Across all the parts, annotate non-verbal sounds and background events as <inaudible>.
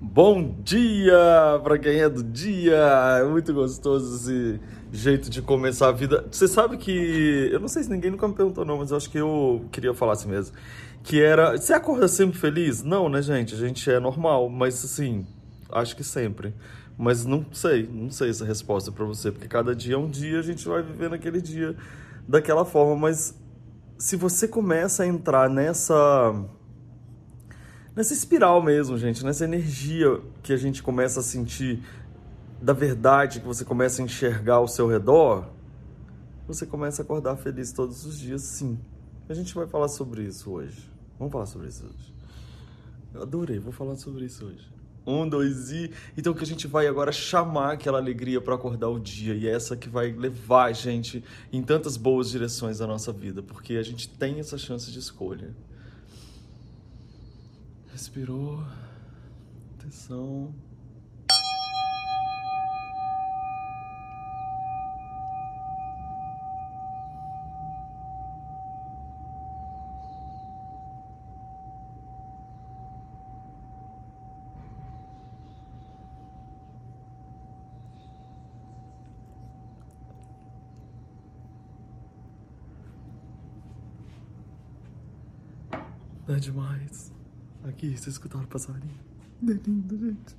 Bom dia para quem é do dia! É muito gostoso esse jeito de começar a vida. Você sabe que. Eu não sei se ninguém nunca me perguntou, não, mas eu acho que eu queria falar assim mesmo. Que era. Você acorda sempre feliz? Não, né, gente? A gente é normal, mas assim, acho que sempre. Mas não sei, não sei essa resposta para você, porque cada dia é um dia, a gente vai viver naquele dia daquela forma, mas se você começa a entrar nessa nessa espiral mesmo, gente, nessa energia que a gente começa a sentir da verdade, que você começa a enxergar ao seu redor, você começa a acordar feliz todos os dias, sim. A gente vai falar sobre isso hoje. Vamos falar sobre isso hoje. Eu adorei, vou falar sobre isso hoje. Um, dois e. Então que a gente vai agora chamar aquela alegria para acordar o dia e é essa que vai levar a gente em tantas boas direções da nossa vida, porque a gente tem essa chance de escolha. Respirou. Atenção. É demais. Aqui, vocês escutaram o passarinho? É lindo, gente.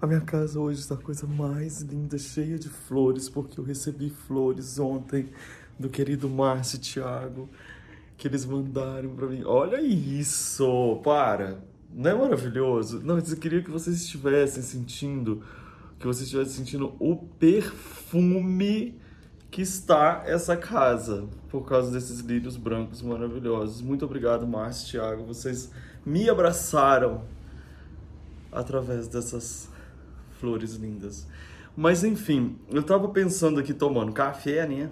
A minha casa hoje está a coisa mais linda, cheia de flores, porque eu recebi flores ontem do querido Márcio e Thiago, que eles mandaram para mim. Olha isso! Para! Não é maravilhoso? Não, eu queria que vocês estivessem sentindo, que vocês estivessem sentindo o perfume que está essa casa, por causa desses lírios brancos maravilhosos. Muito obrigado, Márcio e Thiago. Vocês me abraçaram através dessas flores lindas. Mas enfim, eu tava pensando aqui tomando café, né?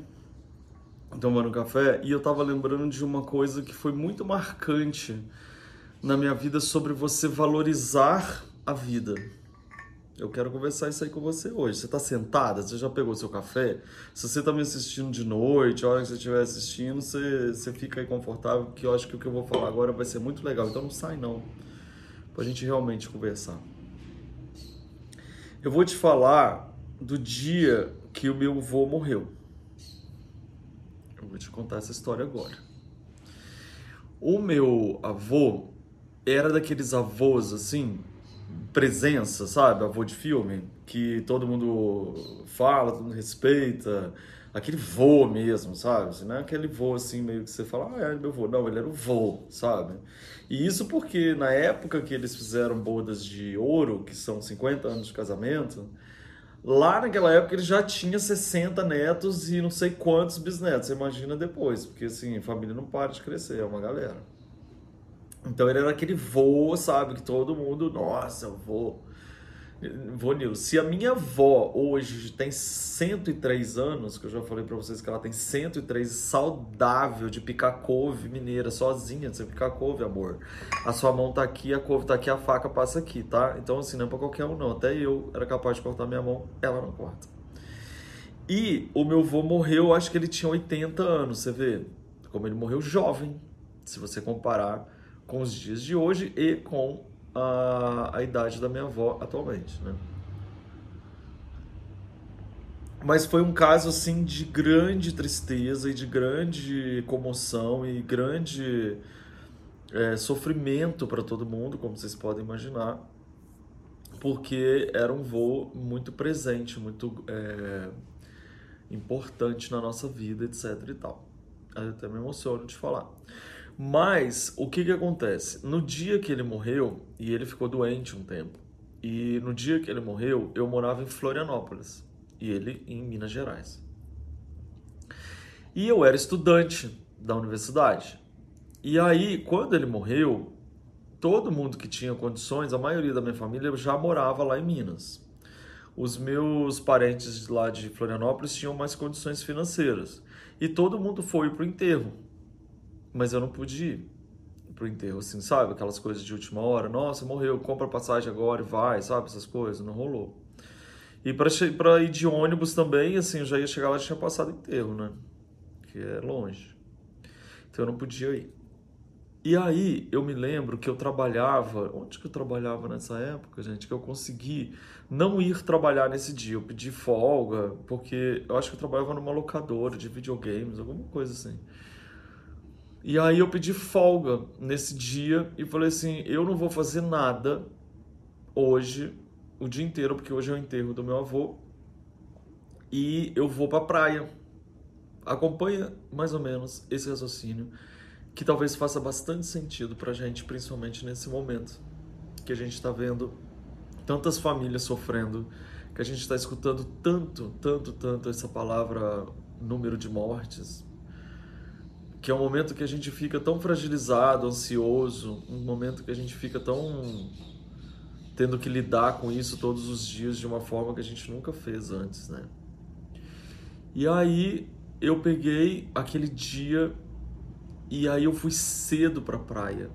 Tomando café, e eu tava lembrando de uma coisa que foi muito marcante na minha vida sobre você valorizar a vida. Eu quero conversar isso aí com você hoje. Você está sentada? Você já pegou seu café? Se você está me assistindo de noite, a hora que você estiver assistindo, você, você fica aí confortável, que eu acho que o que eu vou falar agora vai ser muito legal. Então não sai não, para a gente realmente conversar. Eu vou te falar do dia que o meu avô morreu. Eu vou te contar essa história agora. O meu avô era daqueles avós assim presença, sabe? Avô de filme, que todo mundo fala, todo mundo respeita. Aquele vô mesmo, sabe? Não é aquele vô assim, meio que você fala, ah, é meu vô. Não, ele era o vô, sabe? E isso porque na época que eles fizeram bodas de ouro, que são 50 anos de casamento, lá naquela época ele já tinha 60 netos e não sei quantos bisnetos. Você imagina depois, porque assim, família não para de crescer, é uma galera. Então ele era aquele vô, sabe? Que todo mundo, nossa, vô. Vô Nilo, se a minha avó hoje tem 103 anos, que eu já falei para vocês que ela tem 103, saudável de picar couve mineira, sozinha de você picar couve, amor. A sua mão tá aqui, a couve tá aqui, a faca passa aqui, tá? Então assim, não é pra qualquer um não. Até eu era capaz de cortar minha mão, ela não corta. E o meu avô morreu, acho que ele tinha 80 anos, você vê? Como ele morreu jovem, se você comparar com os dias de hoje e com a, a idade da minha avó atualmente, né? Mas foi um caso assim de grande tristeza e de grande comoção e grande é, sofrimento para todo mundo, como vocês podem imaginar, porque era um voo muito presente, muito é, importante na nossa vida, etc. e tal. Eu até me emociono de falar. Mas o que que acontece? No dia que ele morreu, e ele ficou doente um tempo, e no dia que ele morreu, eu morava em Florianópolis e ele em Minas Gerais. E eu era estudante da universidade. E aí, quando ele morreu, todo mundo que tinha condições, a maioria da minha família já morava lá em Minas. Os meus parentes lá de Florianópolis tinham mais condições financeiras. E todo mundo foi para o enterro mas eu não pude ir pro enterro, assim, sabe? Aquelas coisas de última hora, nossa, morreu, compra passagem agora e vai, sabe? Essas coisas, não rolou. E para ir de ônibus também, assim, eu já ia chegar lá e tinha passado enterro, né? Que é longe. Então eu não podia ir. E aí eu me lembro que eu trabalhava, onde que eu trabalhava nessa época, gente, que eu consegui não ir trabalhar nesse dia. Eu pedi folga, porque eu acho que eu trabalhava numa locadora de videogames, alguma coisa assim. E aí eu pedi folga nesse dia e falei assim, eu não vou fazer nada hoje, o dia inteiro, porque hoje é o enterro do meu avô, e eu vou pra praia. Acompanha mais ou menos esse raciocínio que talvez faça bastante sentido para a gente, principalmente nesse momento que a gente está vendo tantas famílias sofrendo, que a gente está escutando tanto, tanto, tanto essa palavra número de mortes, que é um momento que a gente fica tão fragilizado, ansioso, um momento que a gente fica tão tendo que lidar com isso todos os dias de uma forma que a gente nunca fez antes, né? E aí eu peguei aquele dia e aí eu fui cedo para a praia.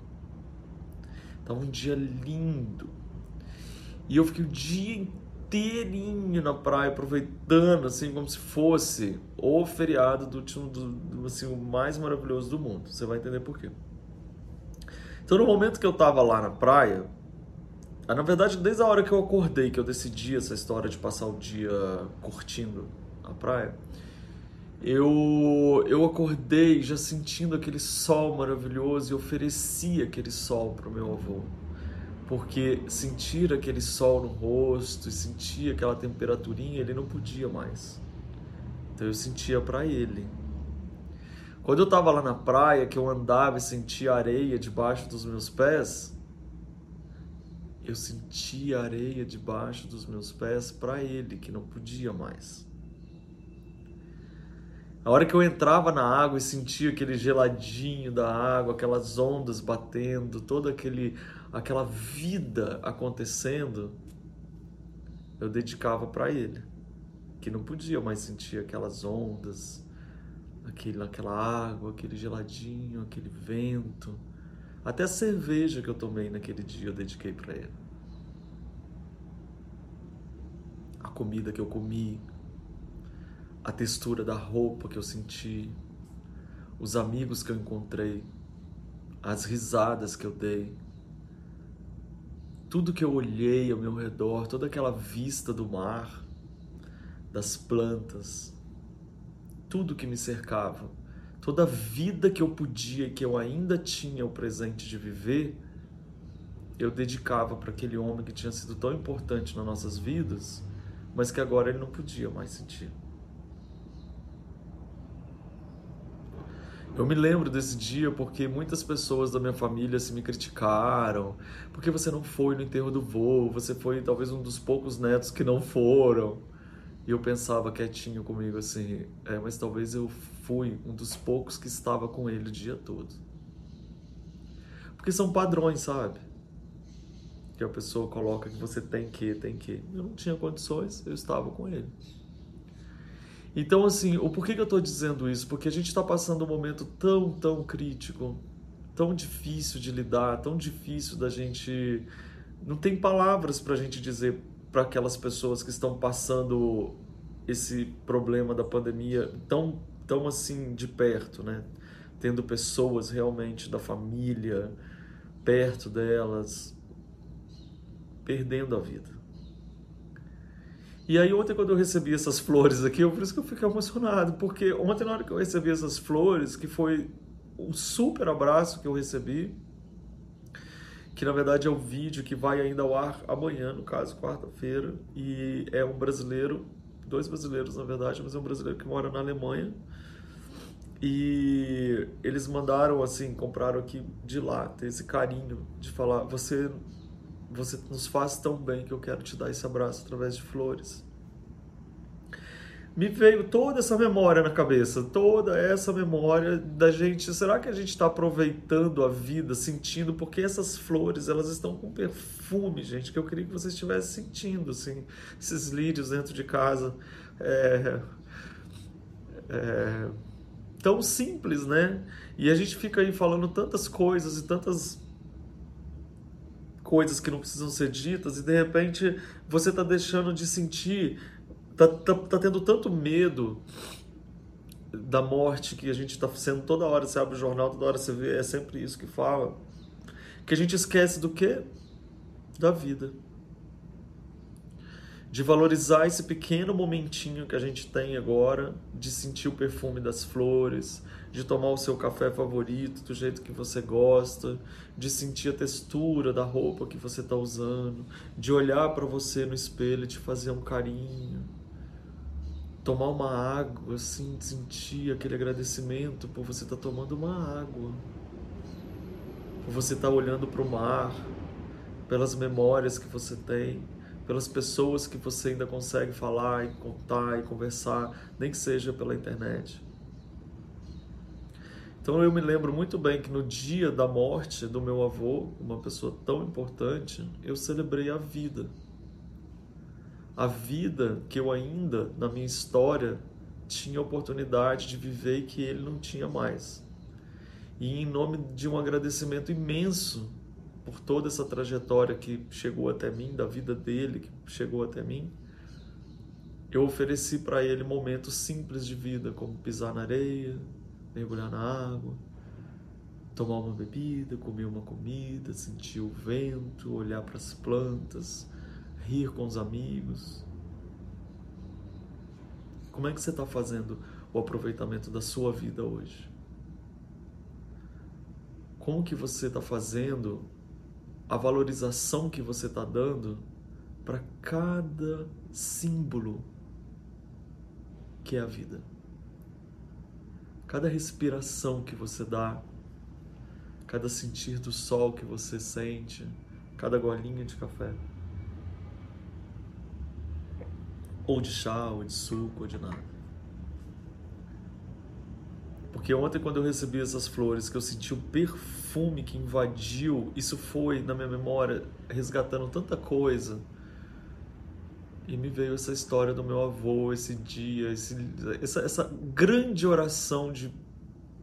Tava um dia lindo. E eu fiquei o dia inteirinho na praia, aproveitando, assim, como se fosse o feriado do, do, do assim, o mais maravilhoso do mundo. Você vai entender por quê. Então, no momento que eu tava lá na praia, ah, na verdade, desde a hora que eu acordei, que eu decidi essa história de passar o dia curtindo a praia, eu, eu acordei já sentindo aquele sol maravilhoso e ofereci aquele sol para o meu avô. Porque sentir aquele sol no rosto e sentir aquela temperaturinha, ele não podia mais. Então eu sentia para ele. Quando eu estava lá na praia, que eu andava e sentia areia debaixo dos meus pés, eu sentia areia debaixo dos meus pés para ele, que não podia mais. A hora que eu entrava na água e sentia aquele geladinho da água, aquelas ondas batendo, toda aquele, aquela vida acontecendo, eu dedicava para ele, que não podia mais sentir aquelas ondas, aquele, aquela água, aquele geladinho, aquele vento. Até a cerveja que eu tomei naquele dia eu dediquei para ele. A comida que eu comi, a textura da roupa que eu senti, os amigos que eu encontrei, as risadas que eu dei, tudo que eu olhei ao meu redor, toda aquela vista do mar, das plantas, tudo que me cercava, toda a vida que eu podia e que eu ainda tinha o presente de viver, eu dedicava para aquele homem que tinha sido tão importante nas nossas vidas, mas que agora ele não podia mais sentir. Eu me lembro desse dia porque muitas pessoas da minha família se me criticaram. Porque você não foi no enterro do vô, você foi talvez um dos poucos netos que não foram. E eu pensava quietinho comigo assim, é, mas talvez eu fui um dos poucos que estava com ele o dia todo. Porque são padrões, sabe? Que a pessoa coloca que você tem que, tem que. Eu não tinha condições, eu estava com ele. Então, assim, o porquê que eu estou dizendo isso? Porque a gente está passando um momento tão, tão crítico, tão difícil de lidar, tão difícil da gente. Não tem palavras para a gente dizer para aquelas pessoas que estão passando esse problema da pandemia tão, tão assim de perto, né? Tendo pessoas realmente da família perto delas, perdendo a vida. E aí ontem quando eu recebi essas flores aqui, eu, por isso que eu fiquei emocionado, porque ontem na hora que eu recebi essas flores, que foi um super abraço que eu recebi, que na verdade é o vídeo que vai ainda ao ar amanhã, no caso, quarta-feira, e é um brasileiro, dois brasileiros na verdade, mas é um brasileiro que mora na Alemanha, e eles mandaram assim, compraram aqui de lá, ter esse carinho de falar, você você nos faz tão bem que eu quero te dar esse abraço através de flores. Me veio toda essa memória na cabeça, toda essa memória da gente. Será que a gente está aproveitando a vida, sentindo? Porque essas flores, elas estão com perfume, gente, que eu queria que vocês estivessem sentindo, assim, esses lírios dentro de casa. É, é, tão simples, né? E a gente fica aí falando tantas coisas e tantas coisas que não precisam ser ditas e de repente você está deixando de sentir, tá, tá, tá tendo tanto medo da morte que a gente está sendo toda hora, você abre o jornal, toda hora você vê, é sempre isso que fala. Que a gente esquece do quê? Da vida. De valorizar esse pequeno momentinho que a gente tem agora, de sentir o perfume das flores, de tomar o seu café favorito do jeito que você gosta, de sentir a textura da roupa que você está usando, de olhar para você no espelho e te fazer um carinho, tomar uma água, assim, sentir aquele agradecimento por você estar tá tomando uma água, por você estar tá olhando para o mar, pelas memórias que você tem, pelas pessoas que você ainda consegue falar e contar e conversar, nem que seja pela internet. Então eu me lembro muito bem que no dia da morte do meu avô, uma pessoa tão importante, eu celebrei a vida. A vida que eu ainda, na minha história, tinha oportunidade de viver e que ele não tinha mais. E em nome de um agradecimento imenso por toda essa trajetória que chegou até mim, da vida dele que chegou até mim, eu ofereci para ele momentos simples de vida, como pisar na areia, mergulhar na água, tomar uma bebida, comer uma comida, sentir o vento, olhar para as plantas, rir com os amigos. Como é que você está fazendo o aproveitamento da sua vida hoje? Como que você está fazendo a valorização que você está dando para cada símbolo que é a vida? Cada respiração que você dá, cada sentir do sol que você sente, cada golinha de café. Ou de chá, ou de suco, ou de nada. Porque ontem, quando eu recebi essas flores, que eu senti o perfume que invadiu, isso foi na minha memória resgatando tanta coisa e me veio essa história do meu avô, esse dia, esse, essa, essa grande oração de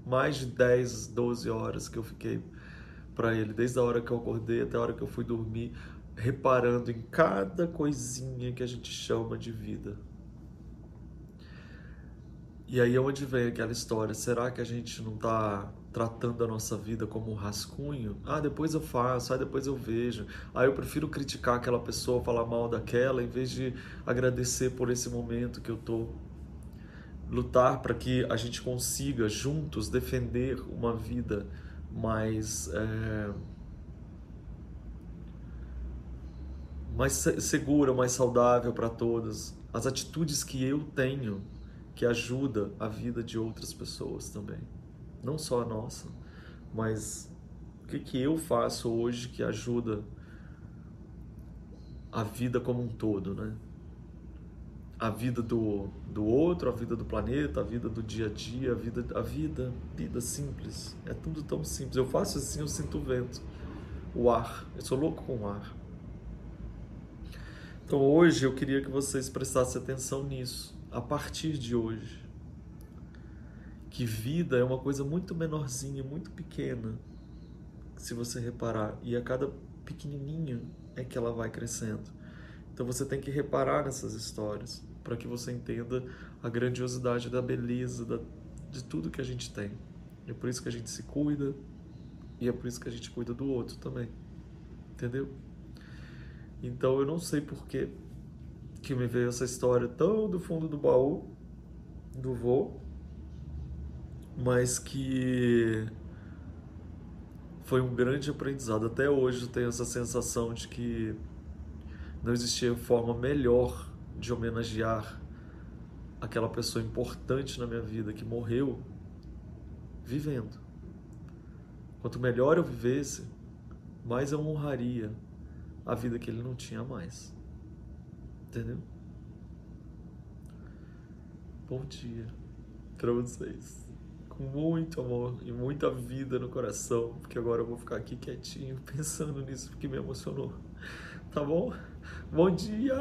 mais de 10, 12 horas que eu fiquei para ele, desde a hora que eu acordei até a hora que eu fui dormir, reparando em cada coisinha que a gente chama de vida. E aí é onde vem aquela história, será que a gente não está tratando a nossa vida como um rascunho. Ah, depois eu faço, ah, depois eu vejo. Ah, eu prefiro criticar aquela pessoa, falar mal daquela, em vez de agradecer por esse momento que eu tô. Lutar para que a gente consiga juntos defender uma vida mais. É, mais segura, mais saudável para todas. As atitudes que eu tenho que ajuda a vida de outras pessoas também não só a nossa, mas o que, que eu faço hoje que ajuda a vida como um todo, né? A vida do, do outro, a vida do planeta, a vida do dia a dia, a vida, a vida, vida simples. É tudo tão simples. Eu faço assim, eu sinto o vento, o ar. Eu sou louco com o ar. Então hoje eu queria que vocês prestassem atenção nisso, a partir de hoje que vida é uma coisa muito menorzinha, muito pequena, se você reparar, e a cada pequenininho é que ela vai crescendo. Então você tem que reparar nessas histórias para que você entenda a grandiosidade da beleza da, de tudo que a gente tem. É por isso que a gente se cuida e é por isso que a gente cuida do outro também. Entendeu? Então eu não sei por que me veio essa história tão do fundo do baú do vô mas que foi um grande aprendizado. Até hoje eu tenho essa sensação de que não existia forma melhor de homenagear aquela pessoa importante na minha vida que morreu vivendo. Quanto melhor eu vivesse, mais eu honraria a vida que ele não tinha mais. Entendeu? Bom dia para vocês com muito amor e muita vida no coração, porque agora eu vou ficar aqui quietinho <laughs> pensando nisso porque me emocionou. Tá bom? Bom dia!